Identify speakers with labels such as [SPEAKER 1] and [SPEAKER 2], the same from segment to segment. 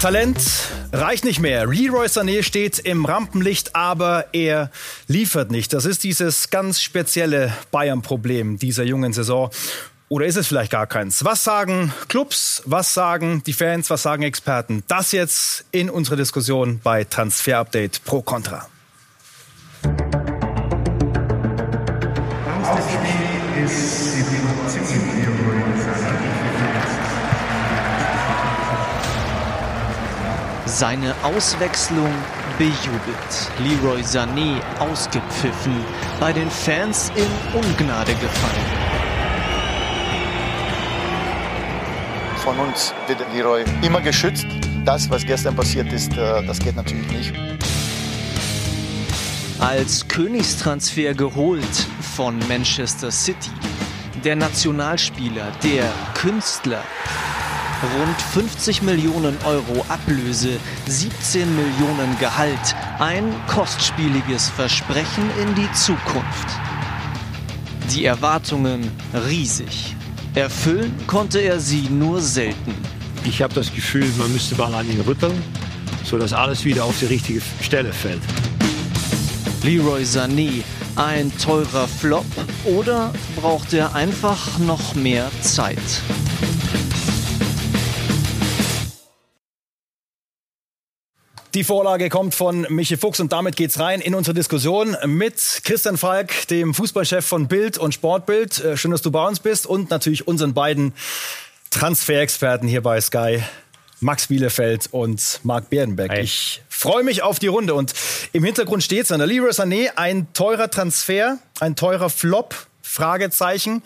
[SPEAKER 1] Talent reicht nicht mehr. Leroy Sané steht im Rampenlicht, aber er liefert nicht. Das ist dieses ganz spezielle Bayern-Problem dieser jungen Saison. Oder ist es vielleicht gar keins? Was sagen Clubs? Was sagen die Fans? Was sagen Experten? Das jetzt in unserer Diskussion bei Transfer Update Pro Contra.
[SPEAKER 2] Seine Auswechslung bejubelt. Leroy Sané ausgepfiffen, bei den Fans in Ungnade gefallen.
[SPEAKER 3] Von uns wird Leroy immer geschützt. Das, was gestern passiert ist, äh, das geht natürlich nicht.
[SPEAKER 2] Als Königstransfer geholt von Manchester City. Der Nationalspieler, der Künstler, Rund 50 Millionen Euro Ablöse, 17 Millionen Gehalt. Ein kostspieliges Versprechen in die Zukunft. Die Erwartungen riesig. Erfüllen konnte er sie nur selten.
[SPEAKER 4] Ich habe das Gefühl, man müsste mal an ihn rütteln, sodass alles wieder auf die richtige Stelle fällt.
[SPEAKER 2] Leroy Sané, ein teurer Flop oder braucht er einfach noch mehr Zeit?
[SPEAKER 1] Die Vorlage kommt von Michi Fuchs und damit geht's rein in unsere Diskussion mit Christian Falk, dem Fußballchef von Bild und Sportbild. Äh, schön, dass du bei uns bist und natürlich unseren beiden Transferexperten hier bei Sky, Max Bielefeld und Marc Berdenbeck. Hey. Ich freue mich auf die Runde und im Hintergrund steht es Leroy Sané, ein teurer Transfer, ein teurer Flop, Fragezeichen.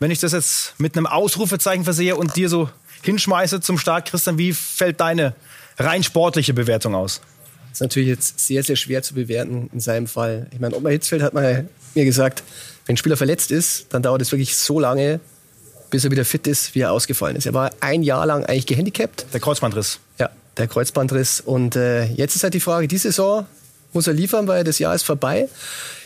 [SPEAKER 1] Wenn ich das jetzt mit einem Ausrufezeichen versehe und dir so hinschmeiße zum Start, Christian, wie fällt deine rein sportliche Bewertung aus?
[SPEAKER 5] Das ist natürlich jetzt sehr, sehr schwer zu bewerten in seinem Fall. Ich meine, Ottmar Hitzfeld hat mal mir gesagt, wenn ein Spieler verletzt ist, dann dauert es wirklich so lange, bis er wieder fit ist, wie er ausgefallen ist. Er war ein Jahr lang eigentlich gehandicapt.
[SPEAKER 1] Der Kreuzbandriss.
[SPEAKER 5] Ja, der Kreuzbandriss. Und äh, jetzt ist halt die Frage, die Saison muss er liefern, weil das Jahr ist vorbei.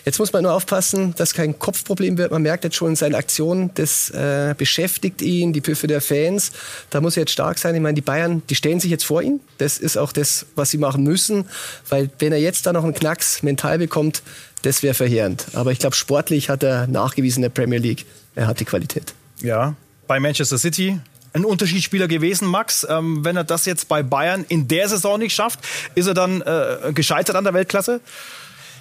[SPEAKER 5] Jetzt muss man nur aufpassen, dass kein Kopfproblem wird. Man merkt jetzt schon in seinen Aktionen, das äh, beschäftigt ihn, die Pfiffe der Fans. Da muss er jetzt stark sein. Ich meine, die Bayern, die stellen sich jetzt vor ihn. Das ist auch das, was sie machen müssen. Weil wenn er jetzt da noch einen Knacks mental bekommt, das wäre verheerend. Aber ich glaube, sportlich hat er nachgewiesen in der Premier League, er hat die Qualität.
[SPEAKER 1] Ja, bei Manchester City ein Unterschiedsspieler gewesen, Max. Ähm, wenn er das jetzt bei Bayern in der Saison nicht schafft, ist er dann äh, gescheitert an der Weltklasse?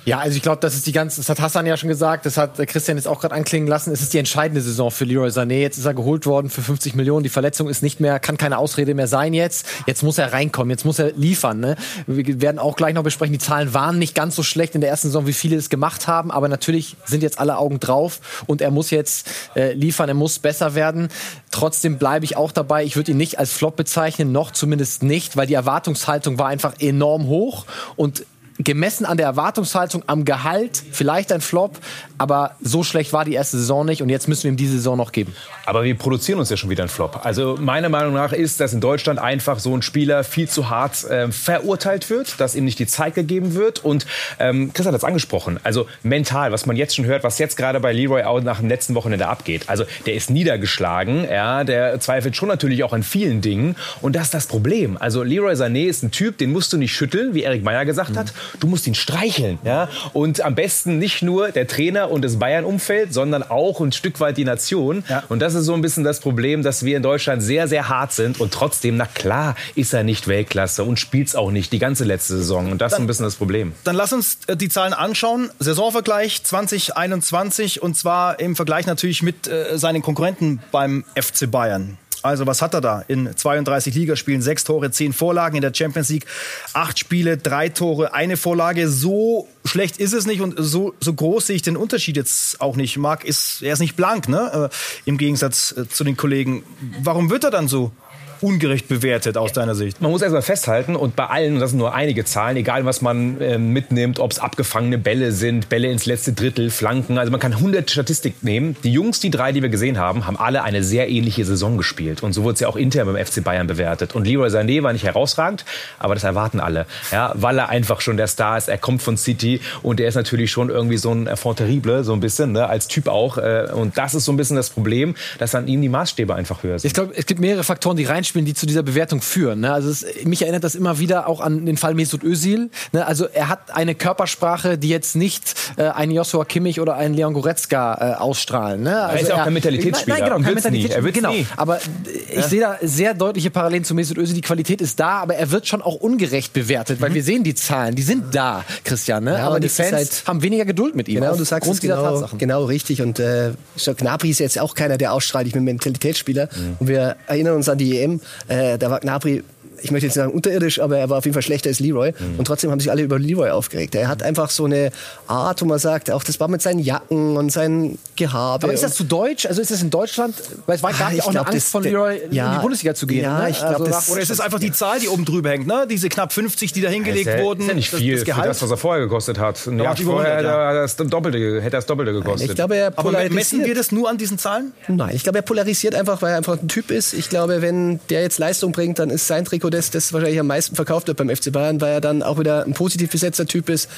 [SPEAKER 6] Ja, also ich glaube, das ist die ganze, das hat Hassan ja schon gesagt, das hat Christian jetzt auch gerade anklingen lassen. Es ist die entscheidende Saison für Leroy Sané. Jetzt ist er geholt worden für 50 Millionen. Die Verletzung ist nicht mehr, kann keine Ausrede mehr sein jetzt. Jetzt muss er reinkommen, jetzt muss er liefern. Ne? Wir werden auch gleich noch besprechen, die Zahlen waren nicht ganz so schlecht in der ersten Saison, wie viele es gemacht haben. Aber natürlich sind jetzt alle Augen drauf und er muss jetzt äh, liefern, er muss besser werden. Trotzdem bleibe ich auch dabei. Ich würde ihn nicht als Flop bezeichnen, noch zumindest nicht, weil die Erwartungshaltung war einfach enorm hoch und gemessen an der Erwartungshaltung, am Gehalt, vielleicht ein Flop, aber so schlecht war die erste Saison nicht und jetzt müssen wir ihm diese Saison noch geben.
[SPEAKER 7] Aber wir produzieren uns ja schon wieder einen Flop. Also meiner Meinung nach ist, dass in Deutschland einfach so ein Spieler viel zu hart äh, verurteilt wird, dass ihm nicht die Zeit gegeben wird und ähm, Chris hat das angesprochen, also mental, was man jetzt schon hört, was jetzt gerade bei Leroy auch nach dem letzten Wochenende abgeht. Also der ist niedergeschlagen, ja, der zweifelt schon natürlich auch an vielen Dingen und das ist das Problem. Also Leroy Sané ist ein Typ, den musst du nicht schütteln, wie Erik Meyer gesagt hat, du musst ihn streicheln. Ja? Und am besten nicht nur der Trainer und das Bayern-Umfeld, sondern auch ein Stück weit die Nation. Ja. Und das ist so ein bisschen das Problem, dass wir in Deutschland sehr, sehr hart sind. Und trotzdem, na klar, ist er nicht Weltklasse und spielt es auch nicht die ganze letzte Saison. Und das dann, ist ein bisschen das Problem.
[SPEAKER 1] Dann lass uns äh, die Zahlen anschauen. Saisonvergleich 2021 und zwar im Vergleich natürlich mit äh, seinen Konkurrenten beim FC Bayern. Also was hat er da? In 32 Ligaspielen sechs Tore, zehn Vorlagen in der Champions League, acht Spiele, drei Tore, eine Vorlage. So schlecht ist es nicht und so, so groß sehe ich den Unterschied jetzt auch nicht. Marc ist, er ist nicht blank, ne? Äh, Im Gegensatz äh, zu den Kollegen. Warum wird er dann so ungerecht bewertet aus deiner Sicht?
[SPEAKER 7] Man muss erstmal festhalten und bei allen, und das sind nur einige Zahlen, egal was man äh, mitnimmt, ob es abgefangene Bälle sind, Bälle ins letzte Drittel, Flanken, also man kann 100 Statistik nehmen. Die Jungs, die drei, die wir gesehen haben, haben alle eine sehr ähnliche Saison gespielt und so wurde es ja auch intern beim FC Bayern bewertet. Und Leroy Sané war nicht herausragend, aber das erwarten alle, ja, weil er einfach schon der Star ist. Er kommt von City und er ist natürlich schon irgendwie so ein Enfant terrible, so ein bisschen, ne, als Typ auch. Äh, und das ist so ein bisschen das Problem, dass an ihm die Maßstäbe einfach höher sind.
[SPEAKER 6] Ich glaube, es gibt mehrere Faktoren, die rein reinspielen, die zu dieser Bewertung führen. Ne? Also es, mich erinnert das immer wieder auch an den Fall Mesut Özil. Ne? Also er hat eine Körpersprache, die jetzt nicht äh, ein Joshua Kimmich oder ein Leon Goretzka äh, ausstrahlen. Ne? Also
[SPEAKER 7] er ist ja auch kein Mentalitätsspieler.
[SPEAKER 6] Nein, nein, genau, kein
[SPEAKER 7] nie.
[SPEAKER 6] Mentalitätsspieler.
[SPEAKER 7] Er
[SPEAKER 6] genau.
[SPEAKER 7] nie.
[SPEAKER 6] Aber äh, ich sehe da sehr deutliche Parallelen zu Mesut Özil. Die Qualität ist da, aber er wird schon auch ungerecht bewertet, weil wir sehen die Zahlen, die sind da, Christian. Ne?
[SPEAKER 5] Ja,
[SPEAKER 6] aber die Fans
[SPEAKER 5] halt-
[SPEAKER 6] haben weniger Geduld mit ihm.
[SPEAKER 5] Genau, du sagst es genau,
[SPEAKER 6] Tatsachen.
[SPEAKER 5] genau richtig. Und äh, so Gnabry ist jetzt auch keiner, der ausstrahlt. Ich bin Mentalitätsspieler.
[SPEAKER 6] Mhm.
[SPEAKER 5] Und wir erinnern uns an die EM. Äh, da war Gnabry, ich möchte jetzt nicht sagen unterirdisch, aber er war auf jeden Fall schlechter als Leroy.
[SPEAKER 6] Mhm.
[SPEAKER 5] Und trotzdem haben sich alle über Leroy aufgeregt. Er hat einfach so eine Art, wo man sagt, auch das war mit seinen Jacken und seinen Gehabe.
[SPEAKER 6] Aber ist das zu deutsch? Also ist das in Deutschland? Weil es war, gab
[SPEAKER 5] Ah,
[SPEAKER 6] ja
[SPEAKER 5] ich
[SPEAKER 6] auch eine
[SPEAKER 5] glaub,
[SPEAKER 6] Angst
[SPEAKER 5] das-
[SPEAKER 6] von Leroy, in
[SPEAKER 5] ja,
[SPEAKER 6] die Bundesliga zu gehen.
[SPEAKER 5] ja,
[SPEAKER 6] ne?
[SPEAKER 5] ich glaub,
[SPEAKER 6] also
[SPEAKER 5] das-
[SPEAKER 1] Oder ist es einfach die Zahl, die oben drüber hängt, ne? Diese knapp 50, die da hingelegt
[SPEAKER 7] ist ja,
[SPEAKER 1] wurden.
[SPEAKER 7] ist ja nicht
[SPEAKER 1] das-
[SPEAKER 7] viel
[SPEAKER 1] das
[SPEAKER 7] für
[SPEAKER 1] Gehalt.
[SPEAKER 7] das, was er vorher gekostet hat. Ein Jahr vorher
[SPEAKER 1] 100,
[SPEAKER 7] hätte er das Doppelte, hätte er das Doppelte gekostet.
[SPEAKER 5] ich glaube, er
[SPEAKER 1] Aber messen wir das nur an diesen Zahlen?
[SPEAKER 5] Nein, ich glaube, er polarisiert einfach, weil er einfach ein Typ ist. Ich glaube, wenn der jetzt Leistung bringt, dann ist sein Trikot das, das wahrscheinlich am meisten verkauft wird beim FC Bayern, weil er dann auch wieder ein positiv besetzter Typ ist.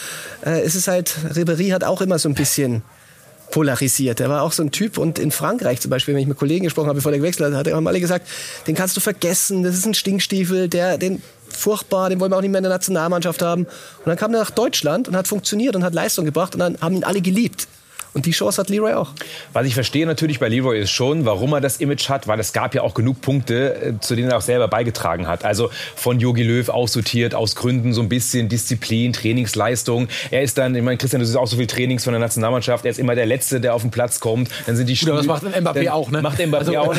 [SPEAKER 5] Äh, es ist halt, Ribéry hat auch immer so ein bisschen polarisiert. Er war auch so ein Typ und in Frankreich zum Beispiel, wenn ich mit Kollegen gesprochen habe, bevor der gewechselt hat, haben alle gesagt, den kannst du vergessen, das ist ein Stinkstiefel, der, den furchtbar, den wollen wir auch nicht mehr in der Nationalmannschaft haben. Und dann kam er nach Deutschland und hat funktioniert und hat Leistung gebracht und dann haben ihn alle geliebt. Und die Chance hat Leroy auch.
[SPEAKER 7] Was ich verstehe natürlich bei Leroy ist schon, warum er das Image hat, weil es gab ja auch genug Punkte, äh, zu denen er auch selber beigetragen hat. Also von Jogi Löw aussortiert, aus Gründen so ein bisschen Disziplin, Trainingsleistung. Er ist dann, ich meine, Christian, du siehst auch so viel Trainings von der Nationalmannschaft. Er ist immer der Letzte, der auf den Platz kommt. Dann sind die
[SPEAKER 6] aber das macht Mbappé
[SPEAKER 7] dann
[SPEAKER 6] auch, ne?
[SPEAKER 7] Macht Mbappé
[SPEAKER 6] Also-
[SPEAKER 7] auch.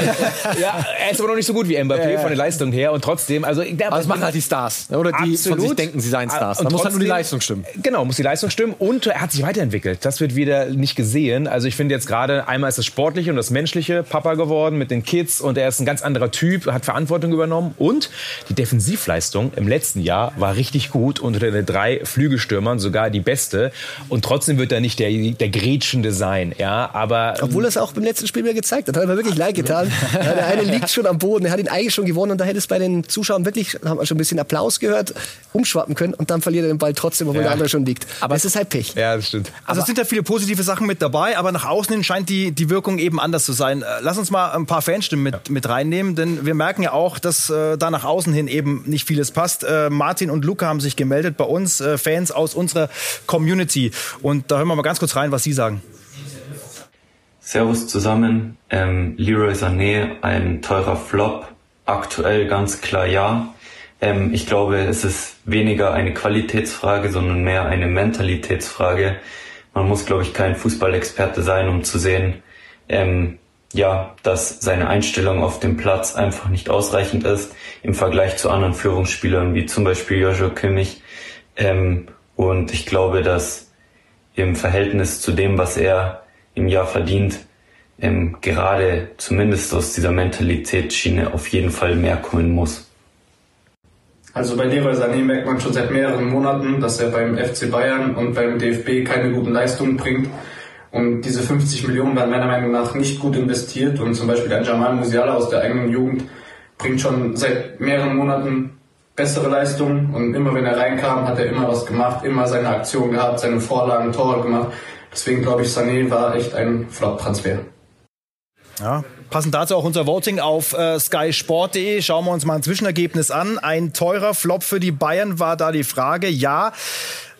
[SPEAKER 7] ja, er ist aber noch nicht so gut wie Mbappé von der Leistung her. Und trotzdem, also glaube,
[SPEAKER 6] Aber das machen halt die Stars. ne? Oder die von sich denken, sie seien Stars. Da
[SPEAKER 7] Und
[SPEAKER 6] muss halt nur die Leistung stimmen.
[SPEAKER 7] Genau, muss die Leistung stimmen und er hat sich weiterentwickelt. Das wird wieder nicht gesehen. Also ich finde jetzt gerade einmal ist das Sportliche und das Menschliche Papa geworden mit den Kids und er ist ein ganz anderer Typ, hat Verantwortung übernommen und die Defensivleistung im letzten Jahr war richtig gut unter den drei Flügelstürmern sogar die beste und trotzdem wird er nicht der, der Grätschende sein, ja, aber
[SPEAKER 5] Obwohl er es auch beim letzten Spiel wieder gezeigt hat. Hat er mir wirklich leid getan. Ja, der eine liegt schon am Boden, er hat ihn eigentlich schon gewonnen und da hätte es bei den Zuschauern wirklich, haben wir schon ein bisschen Applaus gehört, umschwappen können und dann verliert er den Ball trotzdem, obwohl
[SPEAKER 7] Ja.
[SPEAKER 5] der andere schon liegt. Aber es ist halt Pech.
[SPEAKER 7] ja, das stimmt.
[SPEAKER 1] Also es sind ja viele positive Sachen mit dabei, aber nach außen hin scheint die, die Wirkung eben anders zu sein. Äh, Lass uns mal ein paar Fanstimmen mit, mit reinnehmen, denn wir merken ja auch, dass äh, da nach außen hin eben nicht vieles passt. Äh, Martin und Luca haben sich gemeldet bei uns, äh, Fans aus unserer Community. Und da hören wir mal ganz kurz rein, was sie sagen.
[SPEAKER 8] Servus zusammen. Ähm, Leroy Sané, ein teurer Flop. Aktuell ganz klar ja. Ähm, ich glaube, es ist weniger eine Qualitätsfrage, sondern mehr eine Mentalitätsfrage. Man muss, glaube ich, kein Fußballexperte sein, um zu sehen, ähm, ja, dass seine Einstellung auf dem Platz einfach nicht ausreichend ist im Vergleich zu anderen Führungsspielern, wie zum Beispiel Joshua Kimmich. Ähm, und ich glaube, dass im Verhältnis zu dem, was er im Jahr verdient, ähm, gerade zumindest aus dieser Mentalitätsschiene auf jeden Fall mehr kommen muss.
[SPEAKER 9] Also bei Leroy Sané merkt man schon seit mehreren Monaten, dass er beim FC Bayern und beim DFB keine guten Leistungen bringt. Und diese 50 Millionen waren meiner Meinung nach nicht gut investiert. Und zum Beispiel ein Jamal Musiala aus der eigenen Jugend bringt schon seit mehreren Monaten bessere Leistungen. Und immer wenn er reinkam, hat er immer was gemacht, immer seine Aktion gehabt, seine Vorlagen, Tore gemacht. Deswegen glaube ich, Sané war echt ein Flop-Transfer.
[SPEAKER 1] Ja, passend dazu auch unser Voting auf äh, skysport.de. Schauen wir uns mal ein Zwischenergebnis an. Ein teurer Flop für die Bayern war da die Frage. Ja,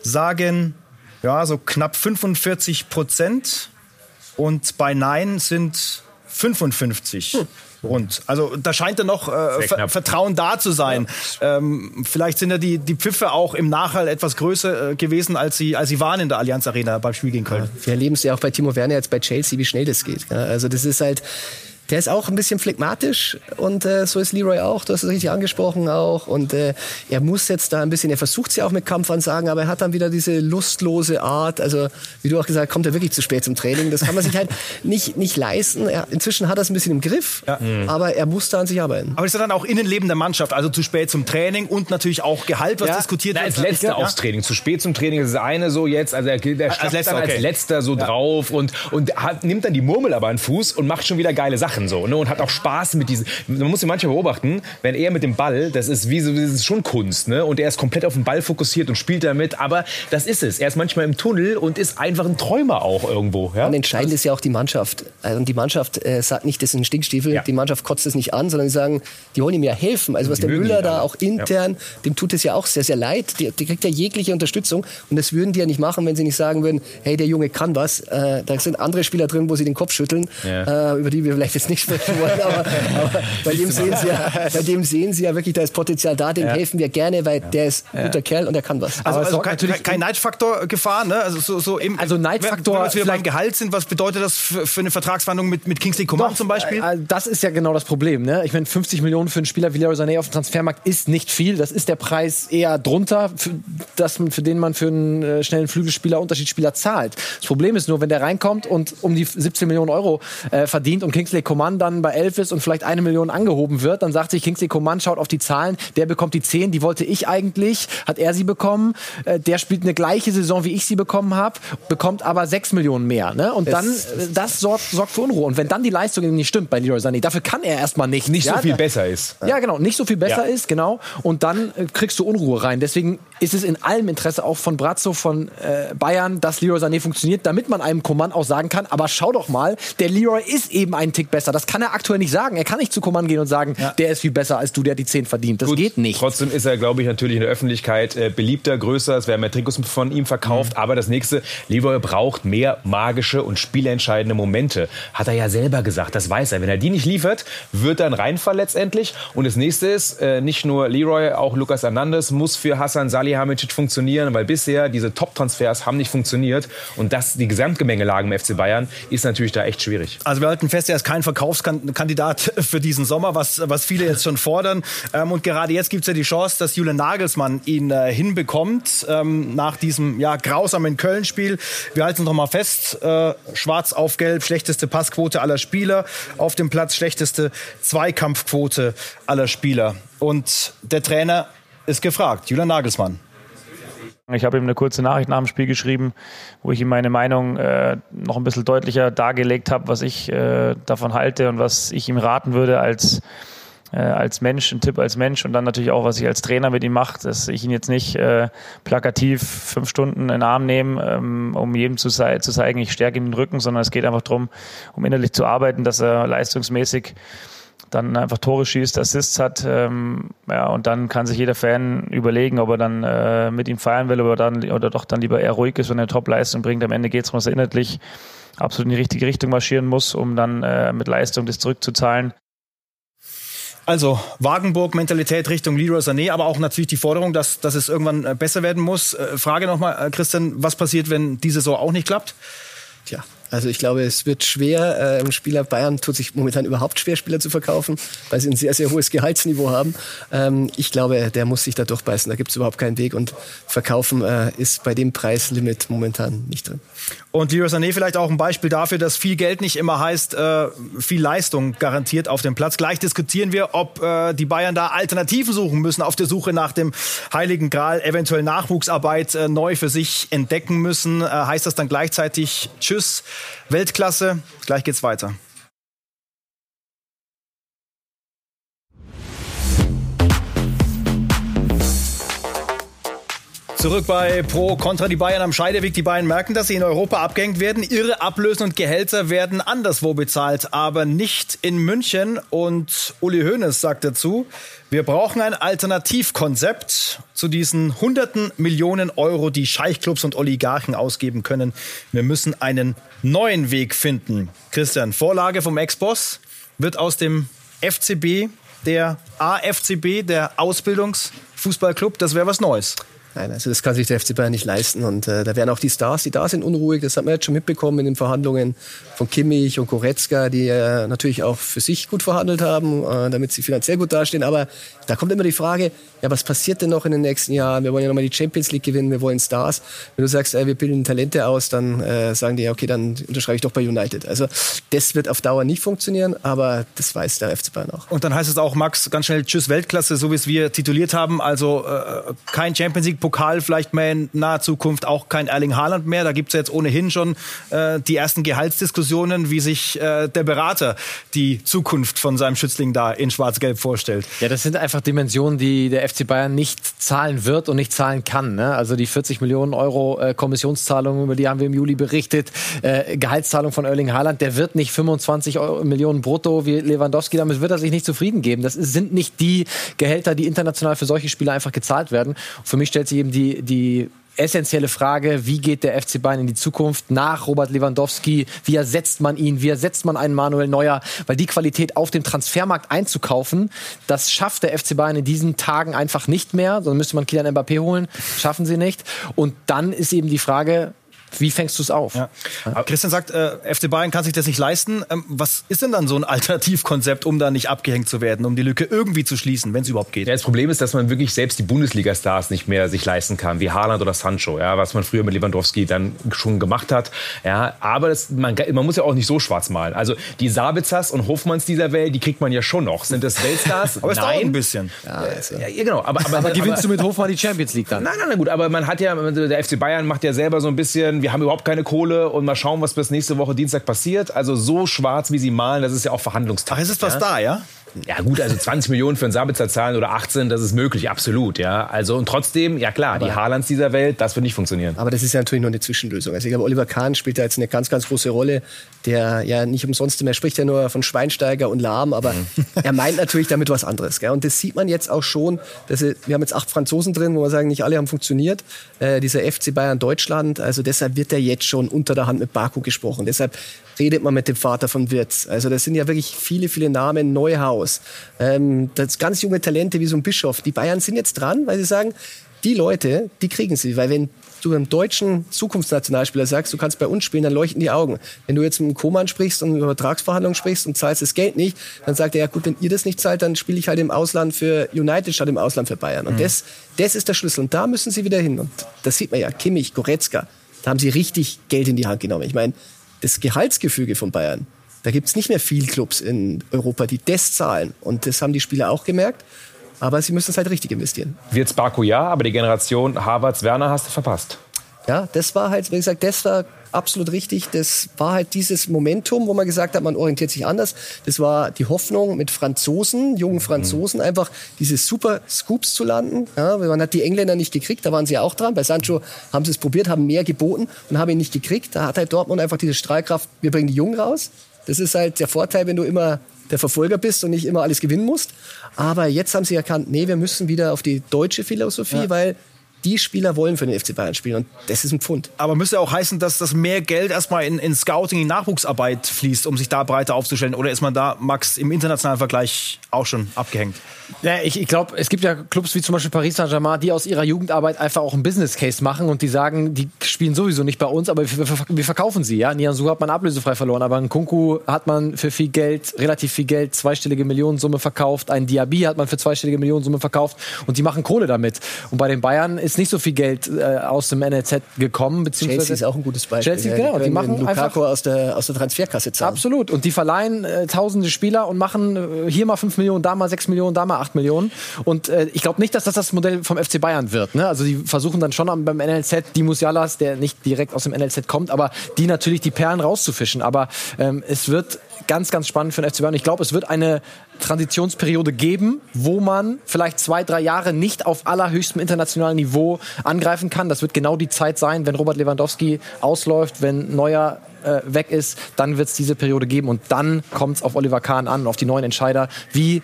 [SPEAKER 1] sagen ja so knapp 45 Prozent und bei Nein sind 55 rund. Also da scheint ja noch äh, Ver. Vertrauen da zu sein. Ähm, vielleicht sind ja die, die Pfiffe auch im Nachhall etwas größer äh, gewesen, als sie, als sie waren in der Allianz Arena beim Spiel gegen Köln.
[SPEAKER 5] Wir erleben es ja auch bei Timo Werner jetzt bei Chelsea, wie schnell das geht. Ja, also das ist halt, der ist auch ein bisschen phlegmatisch und äh, so ist Leroy auch. Du hast es richtig angesprochen auch. Und äh, er muss jetzt da ein bisschen, er versucht es ja auch mit Kampfansagen, aber er hat dann wieder diese lustlose Art. Also wie du auch gesagt, kommt er wirklich zu spät zum Training. Das kann man sich halt nicht, nicht leisten. Er, inzwischen hat er es ein bisschen im Griff, aber er muss da an sich arbeiten.
[SPEAKER 1] Aber ist ja dann auch Innenleben der Mannschaft, also zu spät zum Training und natürlich auch Gehalt, was
[SPEAKER 7] Ja,
[SPEAKER 1] diskutiert wird.
[SPEAKER 7] als letzter
[SPEAKER 1] Ja.
[SPEAKER 7] aufs Training. Zu spät zum Training ist das eine so jetzt. Also er, der
[SPEAKER 1] Als
[SPEAKER 7] als,
[SPEAKER 1] letzter,
[SPEAKER 7] dann
[SPEAKER 1] okay.
[SPEAKER 7] als letzter so drauf und, und hat, nimmt dann die Murmel aber an den Fuß und macht schon wieder geile Sachen. Machen so ne? und hat auch Spaß mit diesen. Man muss ihn manchmal beobachten, wenn er mit dem Ball, das ist wie so, das ist schon Kunst, ne? Und er ist komplett auf den Ball fokussiert und spielt damit. Aber das ist es. Er ist manchmal im Tunnel und ist einfach ein Träumer auch irgendwo. Ja?
[SPEAKER 5] Und entscheidend ist ja auch die Mannschaft. Also die Mannschaft äh, sagt nicht, das ein Stinkstiefel. Ja. Die Mannschaft kotzt es nicht an, sondern sie sagen, die wollen ihm ja helfen. Also was die der Müller da auch intern, ja. dem tut es ja auch sehr, sehr leid. Die, die, kriegt ja jegliche Unterstützung. Und das würden die ja nicht machen, wenn sie nicht sagen würden, hey, der Junge kann was. Äh, da sind andere Spieler drin, wo sie den Kopf schütteln, äh, über die wir vielleicht jetzt nicht sprechen wollen. Aber, aber bei, dem sehen sie ja, bei dem sehen sie ja wirklich, da ist Potenzial da. Dem helfen wir gerne, weil der ist ein guter Kerl und der kann was.
[SPEAKER 1] Also, also kein, kein Neidfaktor Gefahr, ne? Also so, so im,
[SPEAKER 6] also Neidfaktor.
[SPEAKER 1] Wenn wir beim Gehalt sind, was bedeutet das für, für eine Vertragsverhandlung mit, mit Kingsley Coman Doch, zum Beispiel?
[SPEAKER 6] Äh, das ist ja genau das Problem. Ne? Ich meine, 50 Millionen für einen Spieler wie Leroy Sané auf dem Transfermarkt ist nicht viel. Das ist der Preis eher drunter, für, das, für den man für einen äh, schnellen Flügelspieler, Unterschiedsspieler zahlt. Das Problem ist nur, wenn der reinkommt und um die 17 Millionen Euro äh, verdient und Kingsley Coman dann bei 11 ist und vielleicht eine Million angehoben wird, dann sagt sich Kingsley Coman, schaut auf die Zahlen, der bekommt die 10, die wollte ich eigentlich, hat er sie bekommen. Äh, der spielt eine gleiche Saison, wie ich sie bekommen habe, bekommt aber 6 Millionen mehr. Ne? Und dann, äh, das sorgt, sorgt für Unruhe. Und wenn dann die Leistung nicht stimmt bei Leroy Sané, dafür kann er erstmal nicht.
[SPEAKER 7] Nicht ja? so viel besser ist.
[SPEAKER 6] Ja, genau, nicht so viel besser ja. ist, genau. Und dann äh, kriegst du Unruhe rein. Deswegen ist es in allem Interesse auch von Brazzo, von äh, Bayern, dass Leroy Sané funktioniert, damit man einem Coman auch sagen kann, aber schau doch mal, der Leroy ist eben einen Tick besser. Das kann er aktuell nicht sagen. Er kann nicht zu Coman gehen und sagen, ja. der ist viel besser als du, der die 10 verdient. Das Gut, geht nicht.
[SPEAKER 7] Trotzdem ist er, glaube ich, natürlich in der Öffentlichkeit äh, beliebter, größer. Es werden mehr Trikots von ihm verkauft. Mhm. Aber das nächste, Leroy braucht mehr magische und spielentscheidende Momente. Hat er ja selber gesagt, das weiß er. Wenn er die nicht liefert, wird er ein Reinfall letztendlich. Und das nächste ist, äh, nicht nur Leroy, auch Lukas Hernandez muss für Hassan Salihamidzic funktionieren, weil bisher diese Top-Transfers haben nicht funktioniert. Und das, die Gesamtgemengelage im FC Bayern ist natürlich da echt schwierig.
[SPEAKER 1] Also wir halten fest, er ist kein Verkaufskandidat für diesen Sommer, was, was viele jetzt schon fordern. Ähm, und gerade jetzt gibt es ja die Chance, dass Julian Nagelsmann ihn äh, hinbekommt ähm, nach diesem ja, grausamen Köln-Spiel. Wir halten noch mal fest, äh, schwarz auf gelb, schlechteste Passquote aller Spieler, auf dem Platz schlechteste Zweikampfquote aller Spieler. Und der Trainer ist gefragt, Julian Nagelsmann.
[SPEAKER 10] Ich habe ihm eine kurze Nachricht nach dem Spiel geschrieben, wo ich ihm meine Meinung äh, noch ein bisschen deutlicher dargelegt habe, was ich äh, davon halte und was ich ihm raten würde als, äh, als Mensch, ein Tipp als Mensch. Und dann natürlich auch, was ich als Trainer mit ihm mache, dass ich ihn jetzt nicht äh, plakativ fünf Stunden in den Arm nehme, ähm, um jedem zu, zu zeigen, ich stärke ihm den Rücken, sondern es geht einfach darum, um innerlich zu arbeiten, dass er leistungsmäßig dann einfach Tore schießt, Assists hat. Ähm, ja, und dann kann sich jeder Fan überlegen, ob er dann äh, mit ihm feiern will oder, dann, oder doch dann lieber eher ruhig ist und eine Top-Leistung bringt. Am Ende geht es darum, dass er inhaltlich absolut in die richtige Richtung marschieren muss, um dann äh, mit Leistung das zurückzuzahlen.
[SPEAKER 1] Also Wagenburg-Mentalität Richtung Leroy Sané, aber auch natürlich die Forderung, dass, dass es irgendwann äh, besser werden muss. Äh, Frage nochmal, äh, Christian, was passiert, wenn diese Saison auch nicht klappt?
[SPEAKER 5] Tja, also ich glaube, es wird schwer. Ähm, Spieler Bayern tut sich momentan überhaupt schwer, Spieler zu verkaufen, weil sie ein sehr, sehr hohes Gehaltsniveau haben. Ähm, ich glaube, der muss sich da durchbeißen. Da gibt es überhaupt keinen Weg. Und verkaufen äh, ist bei dem Preislimit momentan nicht drin.
[SPEAKER 1] Und Leroy Sané vielleicht auch ein Beispiel dafür, dass viel Geld nicht immer heißt, äh, viel Leistung garantiert auf dem Platz. Gleich diskutieren wir, ob äh, die Bayern da Alternativen suchen müssen auf der Suche nach dem Heiligen Gral, eventuell Nachwuchsarbeit äh, neu für sich entdecken müssen. Äh, heißt das dann gleichzeitig Tschüss Weltklasse. Gleich geht's weiter. Zurück bei Pro Contra die Bayern am Scheideweg. Die Bayern merken, dass sie in Europa abgehängt werden. Ihre Ablösen und Gehälter werden anderswo bezahlt, aber nicht in München. Und Uli Hoeneß sagt dazu, wir brauchen ein Alternativkonzept zu diesen hunderten Millionen Euro, die Scheichclubs und Oligarchen ausgeben können. Wir müssen einen neuen Weg finden. Christian, Vorlage vom Ex-Boss wird aus dem FCB der AFCB, der Ausbildungsfußballclub. Das wäre was Neues.
[SPEAKER 5] Nein, also das kann sich der FC Bayern nicht leisten. Und äh, da werden auch die Stars, die da sind, unruhig. Das hat man jetzt schon mitbekommen in den Verhandlungen von Kimmich und Goretzka, die äh, natürlich auch für sich gut verhandelt haben, äh, damit sie finanziell gut dastehen. Aber da kommt immer die Frage, ja, was passiert denn noch in den nächsten Jahren? Wir wollen ja nochmal die Champions League gewinnen, wir wollen Stars. Wenn du sagst, wir bilden Talente aus, dann äh, sagen die, ja, okay, dann unterschreibe ich doch bei United. Also das wird auf Dauer nicht funktionieren, aber das weiß der FC Bayern auch.
[SPEAKER 1] Und dann heißt es auch, Max, ganz schnell Tschüss Weltklasse, so wie es wir tituliert haben. Also äh, kein Champions League Pokal vielleicht mehr in naher Zukunft auch kein Erling Haaland mehr. Da gibt es jetzt ohnehin schon äh, die ersten Gehaltsdiskussionen, wie sich äh, der Berater die Zukunft von seinem Schützling da in Schwarz-Gelb vorstellt.
[SPEAKER 6] Ja, das sind einfach Dimensionen, die der FC Bayern nicht zahlen wird und nicht zahlen kann. Ne? Also die 40 Millionen Euro äh, Kommissionszahlung, über die haben wir im Juli berichtet, äh, Gehaltszahlung von Erling Haaland, der wird nicht 25 Euro, Millionen brutto wie Lewandowski, damit wird er sich nicht zufrieden geben. Das sind nicht die Gehälter, die international für solche Spieler einfach gezahlt werden. Für mich stellt sich eben die, die essentielle Frage, wie geht der FC Bayern in die Zukunft nach Robert Lewandowski? Wie ersetzt man ihn? Wie ersetzt man einen Manuel Neuer? Weil die Qualität auf dem Transfermarkt einzukaufen, das schafft der FC Bayern in diesen Tagen einfach nicht mehr. Sonst müsste man Kylian Mbappé holen. Schaffen sie nicht. Und dann ist eben die Frage, wie fängst du es auf? Ja.
[SPEAKER 1] Christian sagt, äh, FC Bayern kann sich das nicht leisten. Ähm, was ist denn dann so ein Alternativkonzept, um da nicht abgehängt zu werden, um die Lücke irgendwie zu schließen, wenn es überhaupt geht?
[SPEAKER 7] Ja, das Problem ist, dass man wirklich selbst die Bundesliga-Stars nicht mehr sich leisten kann, wie Haaland oder Sancho, ja, was man früher mit Lewandowski dann schon gemacht hat. Ja, aber das, man, man muss ja auch nicht so schwarz malen. Also die Sabitzers und Hofmanns dieser Welt, die kriegt man ja schon noch. Sind das Weltstars?
[SPEAKER 1] aber es dauert ein bisschen.
[SPEAKER 6] Ja, ja, ja genau. Aber, aber, aber gewinnst aber, du mit Hofmann die Champions League dann?
[SPEAKER 7] Nein, nein, nein, gut. Aber man hat ja, der FC Bayern macht ja selber so ein bisschen, wir haben überhaupt keine Kohle und mal schauen, was bis nächste Woche Dienstag passiert. Also so schwarz, wie sie malen, das ist ja auch Verhandlungstag.
[SPEAKER 1] Ach, ist was ja? da, ja?
[SPEAKER 7] Ja gut, also 20 Millionen für einen Sabitzer zahlen oder 18, das ist möglich, absolut, ja. Also und trotzdem, ja klar, aber die Haalands dieser Welt, das wird nicht funktionieren.
[SPEAKER 5] Aber das ist ja natürlich nur eine Zwischenlösung. Also ich glaube, Oliver Kahn spielt da jetzt eine ganz, ganz große Rolle, der ja nicht umsonst mehr spricht ja nur von Schweinsteiger und Lahm, aber mhm. er meint natürlich damit was anderes. Gell? Und das sieht man jetzt auch schon, dass wir haben jetzt acht Franzosen drin, wo wir sagen, nicht alle haben funktioniert. Äh, dieser FC Bayern Deutschland, also deshalb wird er jetzt schon unter der Hand mit Baku gesprochen. Deshalb redet man mit dem Vater von Wirtz. Also das sind ja wirklich viele, viele Namen. Neuhaus, ähm, das ganz junge Talente wie so ein Bischof. Die Bayern sind jetzt dran, weil sie sagen, die Leute, die kriegen sie. Weil wenn du einem deutschen Zukunftsnationalspieler sagst, du kannst bei uns spielen, dann leuchten die Augen. Wenn du jetzt mit einem Koman sprichst und über Vertragsverhandlungen sprichst und zahlst das Geld nicht, dann sagt er, ja gut, wenn ihr das nicht zahlt, dann spiele ich halt im Ausland für United statt im Ausland für Bayern. Und mhm. das, das ist der Schlüssel. Und da müssen sie wieder hin. Und das sieht man ja. Kimmich, Goretzka, da haben sie richtig Geld in die Hand genommen. Ich meine, das Gehaltsgefüge von Bayern, da gibt es nicht mehr viel Clubs in Europa, die das zahlen. Und das haben die Spieler auch gemerkt. Aber sie müssen es halt richtig investieren.
[SPEAKER 7] Wird's Baku ja, aber die Generation Harvards, Werner hast du verpasst.
[SPEAKER 5] Ja, das war halt, wie gesagt, das war absolut richtig. Das war halt dieses Momentum, wo man gesagt hat, man orientiert sich anders. Das war die Hoffnung mit Franzosen, jungen Franzosen, mhm. einfach diese super Scoops zu landen. Ja, man hat die Engländer nicht gekriegt, da waren sie auch dran. Bei Sancho haben sie es probiert, haben mehr geboten und haben ihn nicht gekriegt. Da hat halt Dortmund einfach diese Strahlkraft, wir bringen die Jungen raus. Das ist halt der Vorteil, wenn du immer der Verfolger bist und nicht immer alles gewinnen musst. Aber jetzt haben sie erkannt, nee, wir müssen wieder auf die deutsche Philosophie, ja. weil die Spieler wollen für den FC Bayern spielen und das ist ein Pfund.
[SPEAKER 1] Aber müsste auch heißen, dass das mehr Geld erstmal in, in Scouting, in Nachwuchsarbeit fließt, um sich da breiter aufzustellen? Oder ist man da, Max, im internationalen Vergleich auch schon abgehängt?
[SPEAKER 6] Ja, ich, ich glaube, es gibt ja Clubs wie zum Beispiel Paris Saint-Germain, die aus ihrer Jugendarbeit einfach auch einen Business Case machen und die sagen, die spielen sowieso nicht bei uns, aber wir, wir verkaufen sie. Ja? Nianzu hat man ablösefrei verloren, aber einen Kunku hat man für viel Geld, relativ viel Geld, zweistellige Millionensumme verkauft. Ein Diaby hat man für zweistellige Millionensumme verkauft und die machen Kohle damit. Und bei den Bayern ist nicht so viel Geld äh, aus dem NLZ gekommen.
[SPEAKER 5] Beziehungsweise Chelsea ist auch ein gutes Beispiel.
[SPEAKER 6] Chelsea, genau. Die, die machen
[SPEAKER 5] Lukaku einfach aus der, aus der Transferkasse zahlen.
[SPEAKER 6] Absolut. Und die verleihen äh, tausende Spieler und machen äh, hier mal 5 Millionen, da mal 6 Millionen, da mal 8 Millionen. Und äh, ich glaube nicht, dass das das Modell vom FC Bayern wird. Ne? Also die versuchen dann schon beim NLZ die Musialas, der nicht direkt aus dem NLZ kommt, aber die natürlich die Perlen rauszufischen. Aber ähm, es wird ganz, ganz spannend für den FC Bayern. Ich glaube, es wird eine Transitionsperiode geben, wo man vielleicht zwei, drei Jahre nicht auf allerhöchstem internationalen Niveau angreifen kann. Das wird genau die Zeit sein, wenn Robert Lewandowski ausläuft, wenn Neuer äh, weg ist, dann wird es diese Periode geben und dann kommt es auf Oliver Kahn an, auf die neuen Entscheider. Wie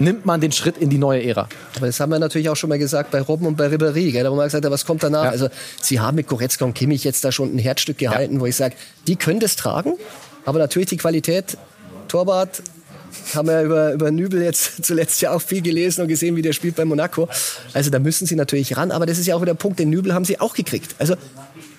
[SPEAKER 6] nimmt man den Schritt in die neue Ära.
[SPEAKER 5] Aber das haben wir natürlich auch schon mal gesagt bei Robben und bei Ribéry, gell, da wo man gesagt hat, was kommt danach? Ja. Also sie haben mit Goretzka und Kimmich jetzt da schon ein Herzstück gehalten, ja. wo ich sage, die können das tragen, aber natürlich die Qualität, Torwart, haben wir über, über Nübel jetzt zuletzt ja auch viel gelesen und gesehen, wie der spielt bei Monaco. Also da müssen sie natürlich ran, aber das ist ja auch wieder der Punkt, den Nübel haben sie auch gekriegt. Also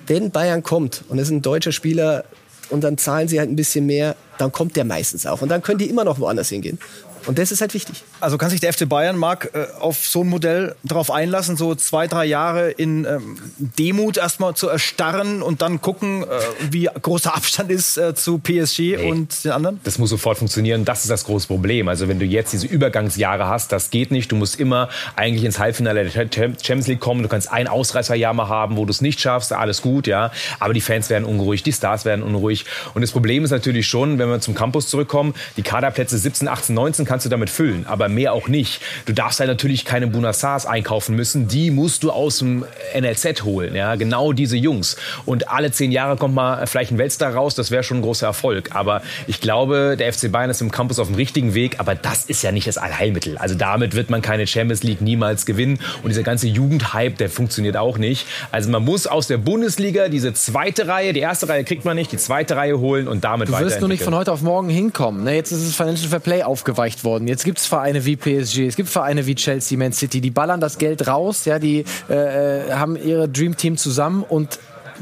[SPEAKER 5] wenn Bayern kommt und es ist ein deutscher Spieler und dann zahlen sie halt ein bisschen mehr, dann kommt der meistens auch. Und dann können die immer noch woanders hingehen. Und das ist halt wichtig.
[SPEAKER 1] Also kann sich der FC Bayern, Marc, äh, auf so ein Modell darauf einlassen, so zwei, drei Jahre in ähm, Demut erstmal zu erstarren und dann gucken, äh, wie großer Abstand ist äh, zu PSG nee. und den anderen?
[SPEAKER 7] Das muss sofort funktionieren. Das ist das große Problem. Also wenn du jetzt diese Übergangsjahre hast, das geht nicht. Du musst immer eigentlich ins Halbfinale der Champions League kommen. Du kannst ein Ausreißerjahr mal haben, wo du es nicht schaffst. Alles gut, ja. Aber die Fans werden unruhig, die Stars werden unruhig. Und das Problem ist natürlich schon, wenn wir zum Campus zurückkommen, die Kaderplätze 17, 18, 19 kannst du damit füllen, aber mehr auch nicht. Du darfst halt natürlich keine Bunassars einkaufen müssen. Die musst du aus dem NLZ holen. Ja, genau diese Jungs. Und alle zehn Jahre kommt mal vielleicht ein Weltstar raus. Das wäre schon ein großer Erfolg. Aber ich glaube, der FC Bayern ist im Campus auf dem richtigen Weg. Aber das ist ja nicht das Allheilmittel. Also damit wird man keine Champions League niemals gewinnen. Und dieser ganze Jugendhype, der funktioniert auch nicht. Also man muss aus der Bundesliga diese zweite Reihe, die erste Reihe kriegt man nicht, die zweite Reihe holen und damit
[SPEAKER 6] Du wirst nur nicht von heute auf morgen hinkommen. Ne? Jetzt ist das Financial Fair Play aufgeweicht worden. Jetzt gibt es Vereine wie PSG, es gibt Vereine wie Chelsea, Man City, die ballern das Geld raus, ja, die äh, äh haben ihre Dream Team zusammen und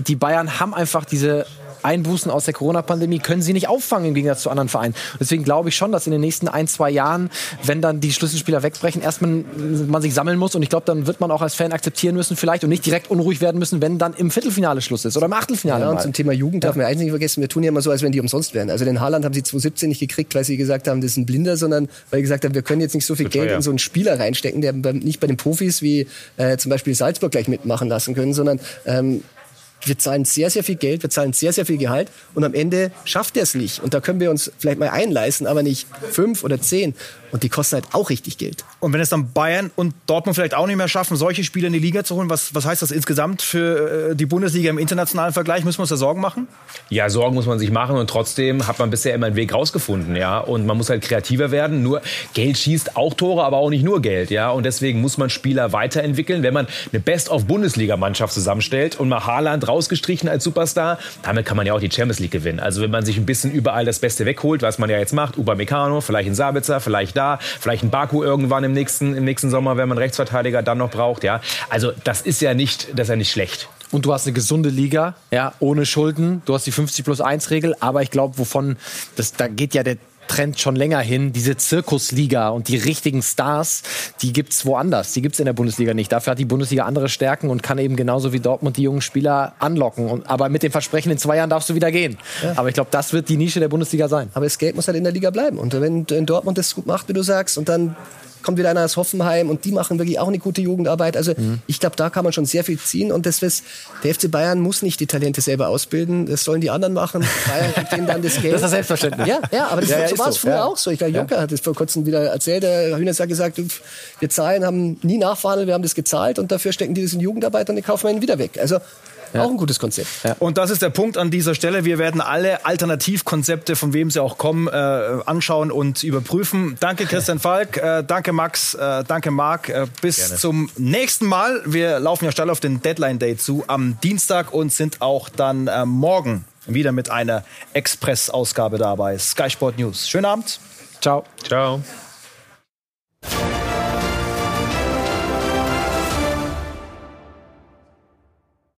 [SPEAKER 6] die Bayern haben einfach diese Einbußen aus der Corona-Pandemie können sie nicht auffangen im Gegensatz zu anderen Vereinen. deswegen glaube ich schon, dass in den nächsten ein, zwei Jahren, wenn dann die Schlüsselspieler wegbrechen, erstmal man sich sammeln muss. Und ich glaube, dann wird man auch als Fan akzeptieren müssen vielleicht und nicht direkt unruhig werden müssen, wenn dann im Viertelfinale Schluss ist oder im Achtelfinale.
[SPEAKER 5] Ja, und zum Thema Jugend darf man eins nicht vergessen, wir tun ja immer so, als wenn die umsonst wären. Also den Haaland haben sie 2017 nicht gekriegt, weil sie gesagt haben, das ist ein Blinder, sondern weil sie gesagt haben, wir können jetzt nicht so viel Geld in so einen Spieler reinstecken, der nicht bei den Profis wie äh, zum Beispiel Salzburg gleich mitmachen lassen können, sondern ähm, wir zahlen sehr, sehr viel Geld, wir zahlen sehr, sehr viel Gehalt und am Ende schafft er es nicht. Und da können wir uns vielleicht mal einleisten, aber nicht fünf oder zehn. Und die kosten halt auch richtig Geld.
[SPEAKER 1] Und wenn es dann Bayern und Dortmund vielleicht auch nicht mehr schaffen, solche Spieler in die Liga zu holen, was, was heißt das insgesamt für äh, die Bundesliga im internationalen Vergleich? Müssen wir uns da Sorgen machen?
[SPEAKER 7] Ja, Sorgen muss man sich machen und trotzdem hat man bisher immer einen Weg rausgefunden, ja. Und man muss halt kreativer werden. Nur Geld schießt auch Tore, aber auch nicht nur Geld, ja. Und deswegen muss man Spieler weiterentwickeln. Wenn man eine Best-of-Bundesliga-Mannschaft zusammenstellt und mal Haaland rausgestrichen als Superstar, damit kann man ja auch die Champions League gewinnen. Also wenn man sich ein bisschen überall das Beste wegholt, was man ja jetzt macht, Upamecano, vielleicht ein Sabitzer, vielleicht da, vielleicht ein Baku irgendwann im nächsten, im nächsten Sommer, wenn man Rechtsverteidiger dann noch braucht. Ja, also das ist ja nicht, das ist ja nicht schlecht.
[SPEAKER 6] Und du hast eine gesunde Liga, ja, ohne Schulden. Du hast die 50 plus 1 Regel. Aber ich glaube, wovon, das, da geht ja der Trend schon länger hin. Diese Zirkusliga und die richtigen Stars, die gibt es woanders. Die gibt es in der Bundesliga nicht. Dafür hat die Bundesliga andere Stärken und kann eben genauso wie Dortmund die jungen Spieler anlocken. Und, aber mit dem Versprechen, in zwei Jahren darfst du wieder gehen. Ja. Aber ich glaube, das wird die Nische der Bundesliga sein.
[SPEAKER 5] Aber das Geld muss halt in der Liga bleiben. Und wenn Dortmund das gut macht, wie du sagst, und dann kommt wieder einer aus Hoffenheim und die machen wirklich auch eine gute Jugendarbeit. Also mhm. ich glaube, da kann man schon sehr viel ziehen und das ist, der FC Bayern muss nicht die Talente selber ausbilden, das sollen die anderen machen. Bayern gibt denen dann das Geld.
[SPEAKER 6] Das ist selbstverständlich.
[SPEAKER 5] Ja, ja aber das, ja, so war es so. früher ja. auch so. Ich glaube, Juncker hat es vor kurzem wieder erzählt. Der Hühner hat gesagt, wir zahlen, haben nie nachverhandelt, wir haben das gezahlt und dafür stecken die das in Jugendarbeit und die kaufen wir ihn wieder weg. Also ja. Auch ein gutes Konzept.
[SPEAKER 1] Ja. Und das ist der Punkt an dieser Stelle. Wir werden alle Alternativkonzepte, von wem sie auch kommen, äh, anschauen und überprüfen. Danke Christian Falk, äh, danke Max, äh, danke Marc. Äh, bis Gerne. zum nächsten Mal. Wir laufen ja steil auf den Deadline Day zu am Dienstag und sind auch dann äh, morgen wieder mit einer Express-Ausgabe dabei. Sky Sport News. Schönen Abend.
[SPEAKER 6] Ciao.
[SPEAKER 7] Ciao.